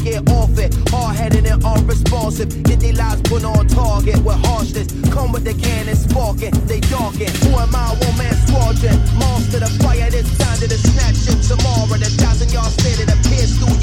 get off it. Hard headed and unresponsive. Get their lives put on target with harshness. Come with the cannon sparking, they darken. Who am I? One man squadron. Monster the fire, this time to the snatching. Tomorrow, the thousand yards standing, appears through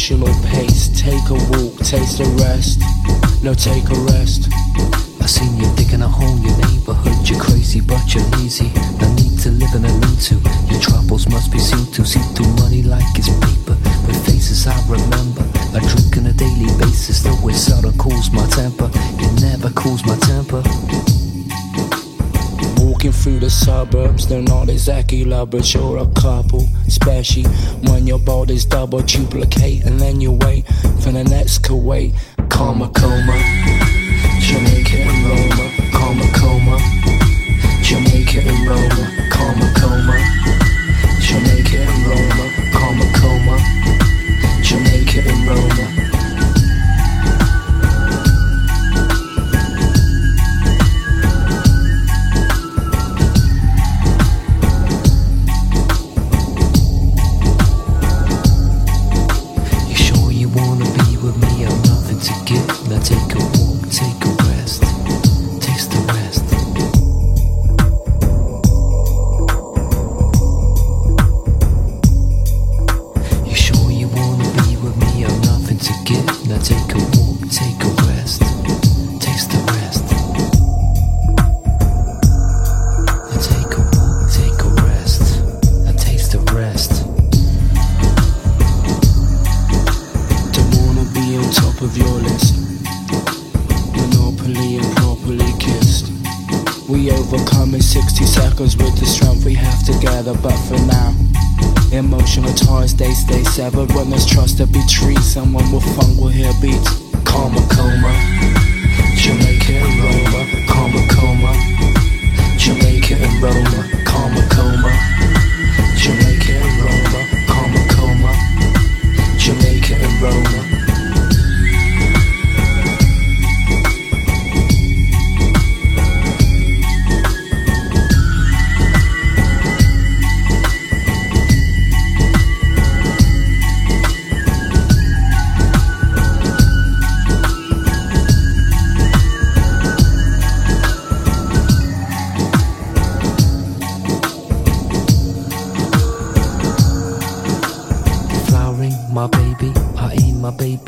emotional pace. Take a walk, taste a rest. No, take a rest. I seen you digging a hole in your neighborhood. You're crazy, but you're lazy. No need to live in a lean to. Your troubles must be seen to. See through money like it's paper. With faces I remember. I drink on a daily basis. Though it seldom cools my temper. It never cools my temper. Walking through the suburbs, they're not exactly lovers, you're a couple. Especially when your body's double duplicate, and then you wait for the next Kuwait. Karma coma, Jamaica and Roma, karma coma, Jamaica and Roma, karma coma, Jamaica Never run this trust to be tree. Someone will fun will here be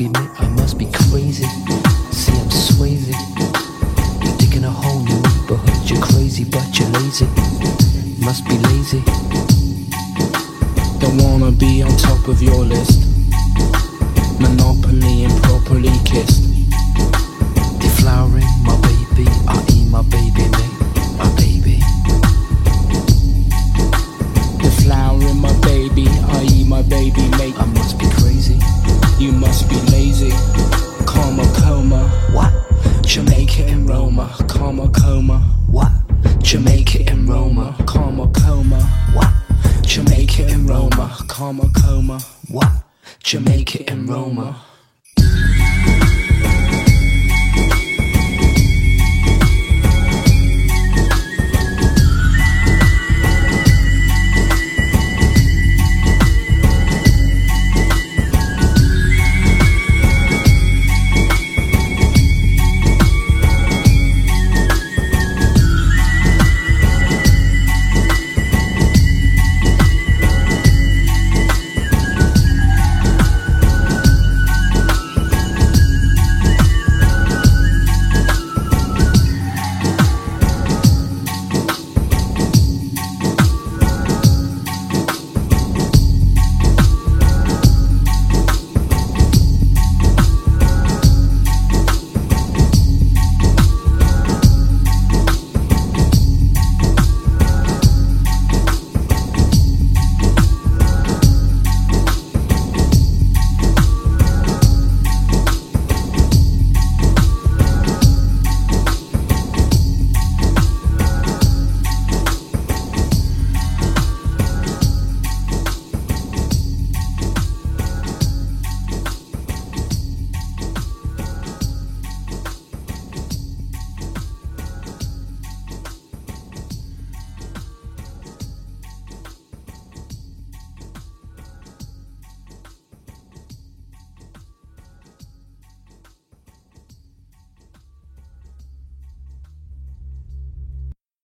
I must be crazy. See, I'm swayzy. You're digging a hole but neighborhood. You're crazy, but you're lazy. Must be lazy. Don't wanna be on top of your list